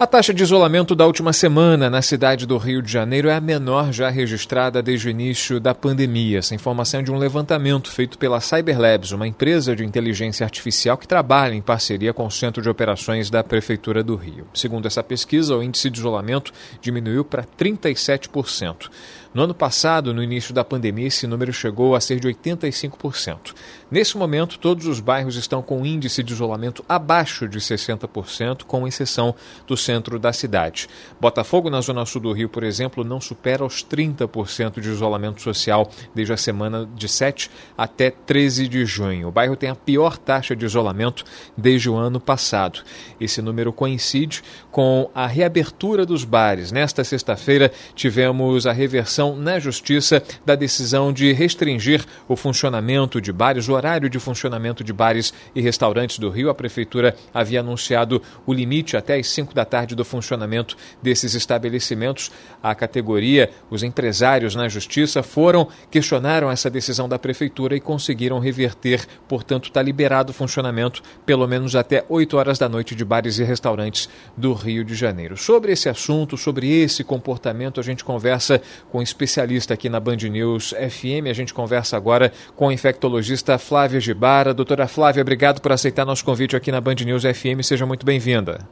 A taxa de isolamento da última semana na cidade do Rio de Janeiro é a menor já registrada desde o início da pandemia. Essa informação é de um levantamento feito pela Cyberlabs, uma empresa de inteligência artificial que trabalha em parceria com o Centro de Operações da Prefeitura do Rio. Segundo essa pesquisa, o índice de isolamento diminuiu para 37%. No ano passado, no início da pandemia, esse número chegou a ser de 85%. Nesse momento, todos os bairros estão com índice de isolamento abaixo de 60%, com exceção do centro da cidade. Botafogo, na zona sul do Rio, por exemplo, não supera os 30% de isolamento social desde a semana de 7 até 13 de junho. O bairro tem a pior taxa de isolamento desde o ano passado. Esse número coincide com a reabertura dos bares. Nesta sexta-feira, tivemos a reversão na Justiça da decisão de restringir o funcionamento de bares, o horário de funcionamento de bares e restaurantes do Rio. A Prefeitura havia anunciado o limite até às 5 da tarde do funcionamento desses estabelecimentos. A categoria, os empresários na Justiça, foram, questionaram essa decisão da Prefeitura e conseguiram reverter. Portanto, está liberado o funcionamento pelo menos até 8 horas da noite de bares e restaurantes do Rio de Janeiro. Sobre esse assunto, sobre esse comportamento, a gente conversa com especialista aqui na Band News FM. A gente conversa agora com a infectologista Flávia Gibara. Doutora Flávia, obrigado por aceitar nosso convite aqui na Band News FM. Seja muito bem-vinda.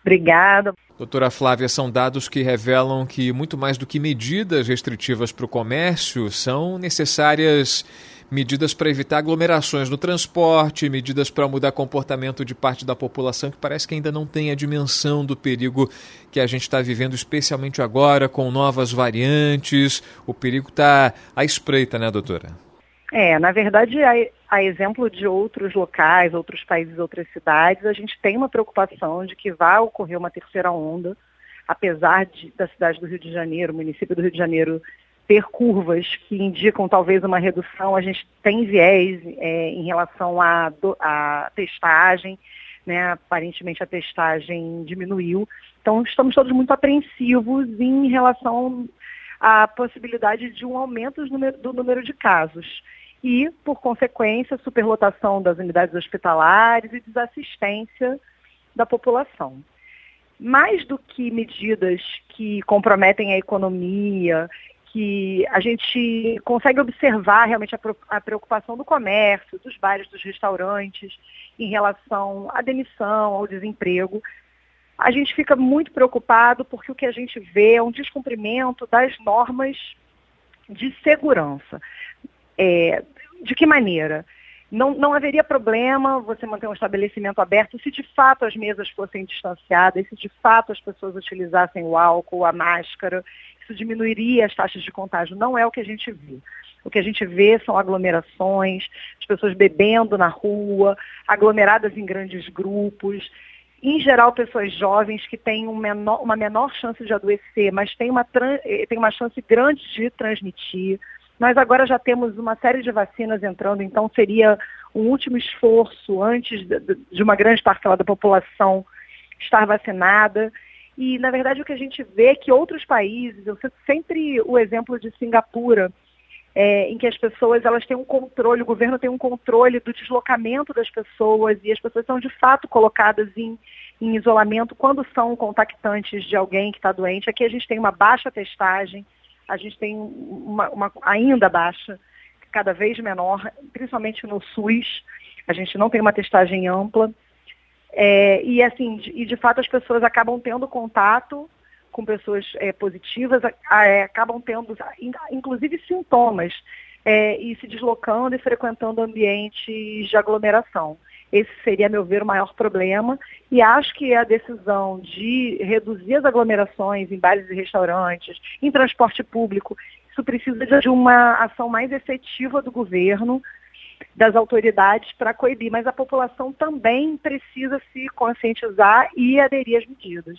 Obrigada. Doutora Flávia, são dados que revelam que muito mais do que medidas restritivas para o comércio, são necessárias medidas para evitar aglomerações no transporte, medidas para mudar comportamento de parte da população que parece que ainda não tem a dimensão do perigo que a gente está vivendo, especialmente agora com novas variantes. O perigo está à espreita, né, doutora? É, na verdade, a, exemplo de outros locais, outros países, outras cidades, a gente tem uma preocupação de que vai ocorrer uma terceira onda, apesar de, da cidade do Rio de Janeiro, o município do Rio de Janeiro, ter curvas que indicam talvez uma redução, a gente tem viés é, em relação à, testagem, né? aparentemente a testagem diminuiu. Então estamos todos muito apreensivos em relação à possibilidade de um aumento do número de casos. E, por consequência, superlotação das unidades hospitalares e desassistência da população. Mais do que medidas que comprometem a economia que a gente consegue observar realmente a, preocupação do comércio, dos bares, dos restaurantes, em relação à demissão, ao desemprego. A gente fica muito preocupado porque o que a gente vê é um descumprimento das normas de segurança. É, de que maneira? Não, não haveria problema você manter um estabelecimento aberto se de fato as mesas fossem distanciadas, se de fato as pessoas utilizassem o álcool, a máscara, isso diminuiria as taxas de contágio. Não é o que a gente vê. O que a gente vê são aglomerações, as pessoas bebendo na rua, aglomeradas em grandes grupos. Em geral, pessoas jovens que têm um menor, uma menor chance de adoecer, mas têm uma, eh, têm uma chance grande de transmitir. Nós agora já temos uma série de vacinas entrando, então seria um último esforço antes de uma grande parcela da população estar vacinada. E, na verdade, o que a gente vê é que outros países, eu sempre o exemplo de Singapura, é, em que as pessoas elas têm um controle, o governo tem um controle do deslocamento das pessoas e as pessoas são de fato colocadas em, em isolamento quando são contactantes de alguém que está doente. Aqui a gente tem uma baixa testagem, a gente tem uma, uma ainda baixa, cada vez menor, principalmente no SUS. A gente não tem uma testagem ampla. É, e assim, de, e de fato as pessoas acabam tendo contato com pessoas é, positivas, é, acabam tendo, inclusive, sintomas, é, e se deslocando e frequentando ambientes de aglomeração. Esse seria, a meu ver, o maior problema. E acho que a decisão de reduzir as aglomerações em bares e restaurantes, em transporte público, isso precisa de uma ação mais efetiva do governo, das autoridades para coibir, mas a população também precisa se conscientizar e aderir às medidas.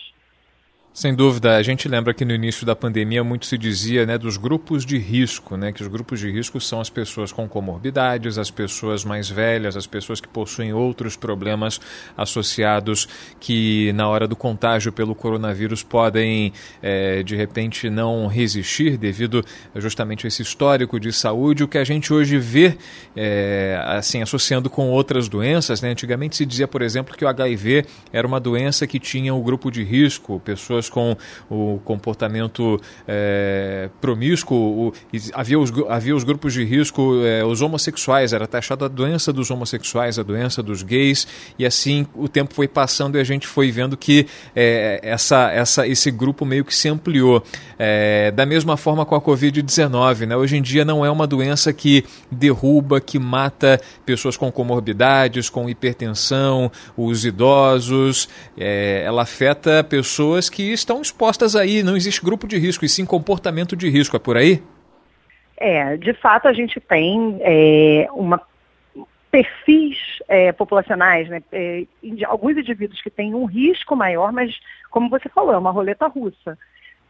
Sem dúvida, a gente lembra que no início da pandemia muito se dizia né, dos grupos de risco, né, que os grupos de risco são as pessoas com comorbidades, as pessoas mais velhas, as pessoas que possuem outros problemas associados que na hora do contágio pelo coronavírus podem é, de repente não resistir devido justamente a esse histórico de saúde. O que a gente hoje vê, é, assim, associando com outras doenças, né, antigamente se dizia, por exemplo, que o HIV era uma doença que tinha o um grupo de risco, pessoas pessoas com o comportamento é, promíscuo, o, havia, os, havia os grupos de risco, é, os homossexuais, era taxada a doença dos homossexuais, a doença dos gays, e assim o tempo foi passando e a gente foi vendo que é, essa, essa, esse grupo meio que se ampliou. É, da mesma forma com a Covid-19, né? hoje em dia não é uma doença que derruba, que mata pessoas com comorbidades, com hipertensão, os idosos, é, ela afeta pessoas que estão expostas aí, não existe grupo de risco, e sim comportamento de risco, é por aí? É, de fato a gente tem é, uma perfis é, populacionais, né, é, alguns indivíduos que têm um risco maior, mas como você falou, é uma roleta russa.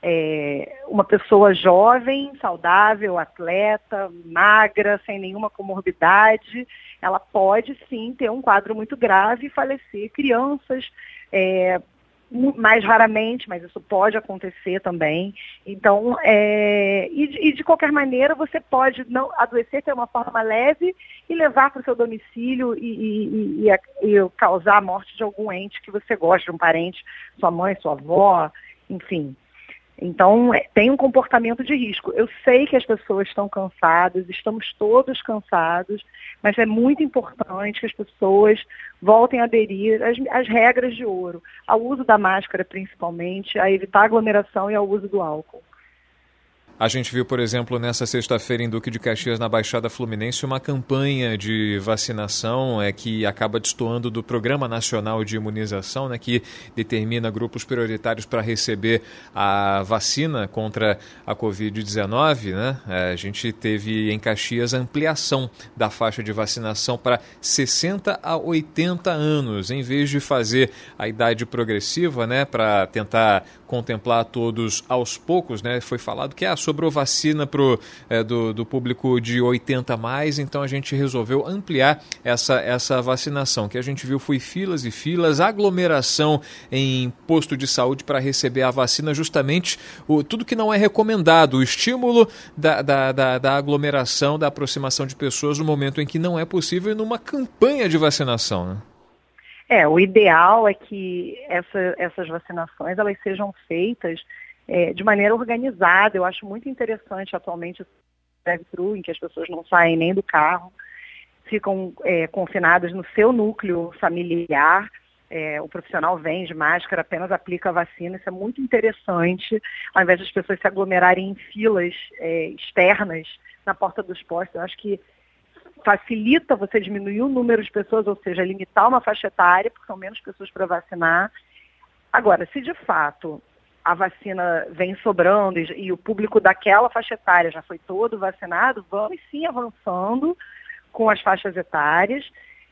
É, uma pessoa jovem, saudável, atleta, magra, sem nenhuma comorbidade, ela pode sim ter um quadro muito grave e falecer. Crianças, é, mais raramente, mas isso pode acontecer também. Então, é, e, e, de qualquer maneira, você pode não adoecer, ter uma forma leve e levar para o seu domicílio e, e, e, causar a morte de algum ente que você gosta, de um parente, sua mãe, sua avó, enfim. Então, é, tem um comportamento de risco. Eu sei que as pessoas estão cansadas, estamos todos cansados, mas é muito importante que as pessoas voltem a aderir às, às regras de ouro, ao uso da máscara principalmente, a evitar aglomeração e ao uso do álcool. A gente viu, por exemplo, nessa sexta-feira em Duque de Caxias, na Baixada Fluminense, uma campanha de vacinação é, que acaba destoando do Programa Nacional de Imunização, né, que determina grupos prioritários para receber a vacina contra a Covid-19. Né? É, a gente teve em Caxias a ampliação da faixa de vacinação para 60 a 80 anos, em vez de fazer a idade progressiva né, para tentar contemplar todos aos poucos. Né? Foi falado que a sobrou vacina pro, é, do, do público de 80 mais, então a gente resolveu ampliar essa, essa vacinação. que a gente viu foi filas e filas, aglomeração em posto de saúde para receber a vacina, justamente o, tudo que não é recomendado, o estímulo da, da, da, da aglomeração, da aproximação de pessoas no momento em que não é possível numa campanha de vacinação. Né? É, o ideal é que essa, essas vacinações elas sejam feitas é, de maneira organizada. Eu acho muito interessante atualmente o drive-thru, em que as pessoas não saem nem do carro, ficam é, confinadas no seu núcleo familiar. É, o profissional vem de máscara, apenas aplica a vacina. Isso é muito interessante, ao invés das pessoas se aglomerarem em filas é, externas na porta dos postos. Eu acho que facilita você diminuir o número de pessoas, ou seja, limitar uma faixa etária, porque são menos pessoas para vacinar. Agora, se de fato a vacina vem sobrando e, e, o público daquela faixa etária já foi todo vacinado, vamos sim avançando com as faixas etárias,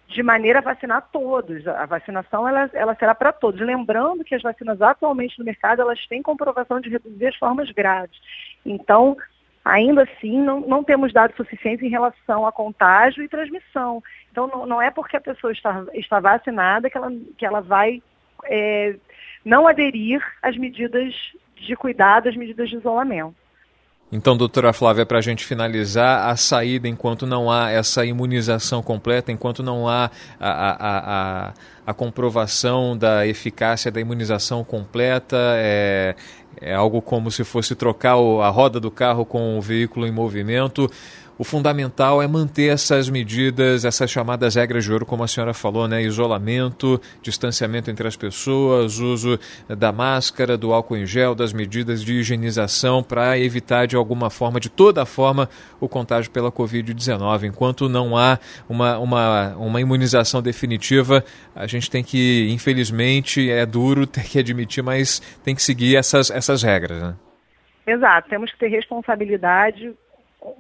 de maneira a vacinar todos. A vacinação ela, ela será para todos. Lembrando que as vacinas atualmente no mercado elas têm comprovação de reduzir as formas graves. Então, ainda assim, não, não temos dados suficientes em relação a contágio e transmissão. Então, não, não é porque a pessoa está, está vacinada que ela, que ela vai é, não aderir às medidas de cuidado, às medidas de isolamento. Então, doutora Flávia, para a gente finalizar, a saída, enquanto não há essa imunização completa, enquanto não há a, a, a, a comprovação da eficácia da imunização completa, é, é algo como se fosse trocar a roda do carro com o veículo em movimento o fundamental é manter essas medidas, essas chamadas regras de ouro, como a senhora falou, né? Isolamento, distanciamento entre as pessoas, uso da máscara, do álcool em gel, das medidas de higienização para evitar de alguma forma, de toda forma, o contágio pela Covid-19. Enquanto não há uma, uma, uma imunização definitiva, a gente tem que, infelizmente, é duro ter que admitir, mas tem que seguir essas, essas regras. Né? Exato, temos que ter responsabilidade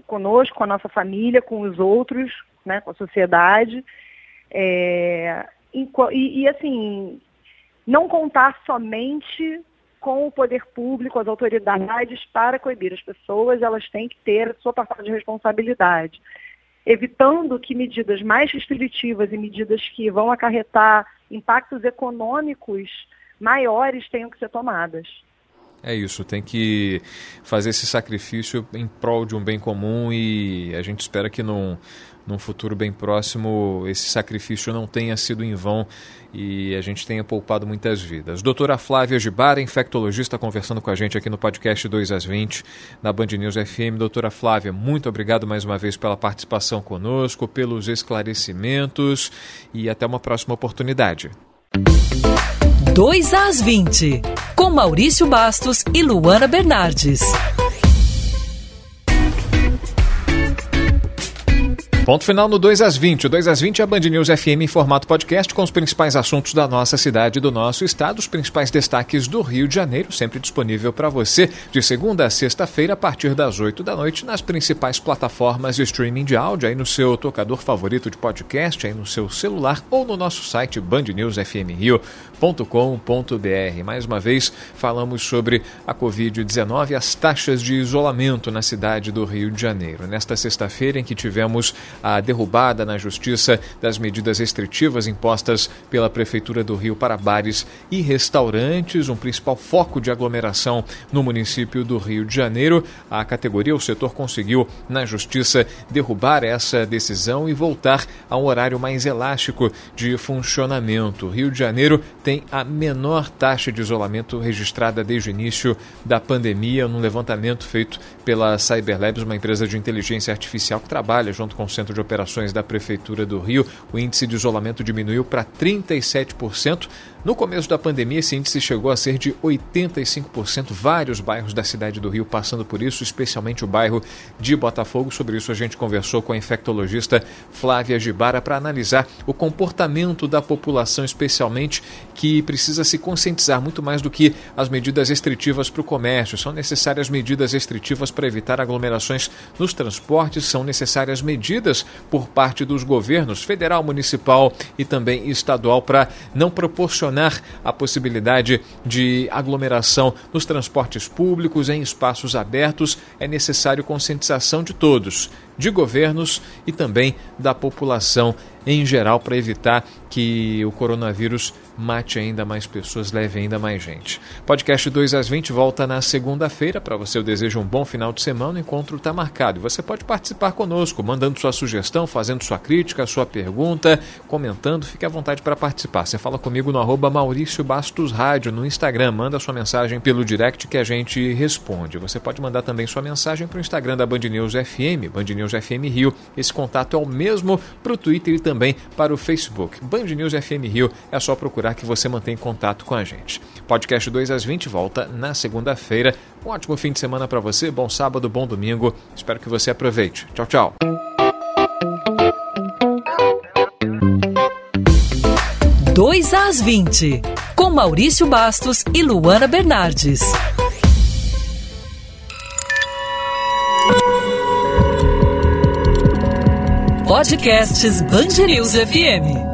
conosco, com a nossa família, com os outros, né, com a sociedade. É, e, e, assim, não contar somente com o poder público, as autoridades, para coibir as pessoas, elas têm que ter a sua parcela de responsabilidade, evitando que medidas mais restritivas e medidas que vão acarretar impactos econômicos maiores tenham que ser tomadas. É isso, tem que fazer esse sacrifício em prol de um bem comum e a gente espera que num, num futuro bem próximo esse sacrifício não tenha sido em vão e a gente tenha poupado muitas vidas. Doutora Flávia Gibara, infectologista, conversando com a gente aqui no podcast 2 às 20 na Band News FM. Doutora Flávia, muito obrigado mais uma vez pela participação conosco, pelos esclarecimentos e até uma próxima oportunidade. 2 às 20, com Maurício Bastos e Luana Bernardes. Ponto final no 2 às 20. O 2 às 20 é a Band News FM em formato podcast com os principais assuntos da nossa cidade e do nosso estado, os principais destaques do Rio de Janeiro, sempre disponível para você de segunda a sexta-feira a partir das 8 da noite nas principais plataformas de streaming de áudio, aí no seu tocador favorito de podcast, aí no seu celular ou no nosso site bandnewsfmrio.com.br. Mais uma vez, falamos sobre a Covid-19 e as taxas de isolamento na cidade do Rio de Janeiro. Nesta sexta-feira em que tivemos a derrubada na Justiça das medidas restritivas impostas pela Prefeitura do Rio para bares e restaurantes, um principal foco de aglomeração no município do Rio de Janeiro. A categoria, o setor conseguiu na Justiça derrubar essa decisão e voltar a um horário mais elástico de funcionamento. O Rio de Janeiro tem a menor taxa de isolamento registrada desde o início da pandemia, num levantamento feito pela Cyberlabs, uma empresa de inteligência artificial que trabalha junto com o Centro de Operações da Prefeitura do Rio, o índice de isolamento diminuiu para 37%. No começo da pandemia, esse índice chegou a ser de 85%. Vários bairros da cidade do Rio passando por isso, especialmente o bairro de Botafogo. Sobre isso, a gente conversou com a infectologista Flávia Gibara para analisar o comportamento da população, especialmente que precisa se conscientizar muito mais do que as medidas restritivas para o comércio. São necessárias medidas restritivas para evitar aglomerações nos transportes, são necessárias medidas por parte dos governos federal, municipal e também estadual para não proporcionar a possibilidade de aglomeração nos transportes públicos, em espaços abertos, é necessário conscientização de todos, de governos e também da população em geral, para evitar que o coronavírus mate ainda mais pessoas, leve ainda mais gente. Podcast 2 às 20 volta na segunda-feira. Para você, eu desejo um bom final de semana. O encontro está marcado. Você pode participar conosco, mandando sua sugestão, fazendo sua crítica, sua pergunta, comentando. Fique à vontade para participar. Você fala comigo no arroba Maurício Bastos Rádio no Instagram. Manda sua mensagem pelo direct que a gente responde. Você pode mandar também sua mensagem para o Instagram da Band News FM, Band News FM Rio. Esse contato é o mesmo para o Twitter e também para o Facebook. Band News FM Rio é só procurar que você mantém contato com a gente. Podcast 2 às 20 volta na segunda-feira. Um ótimo fim de semana para você, bom sábado, bom domingo. Espero que você aproveite. Tchau, tchau. Dois às 20, com Maurício Bastos e Luana Bernardes. Podcasts Bangerils FM.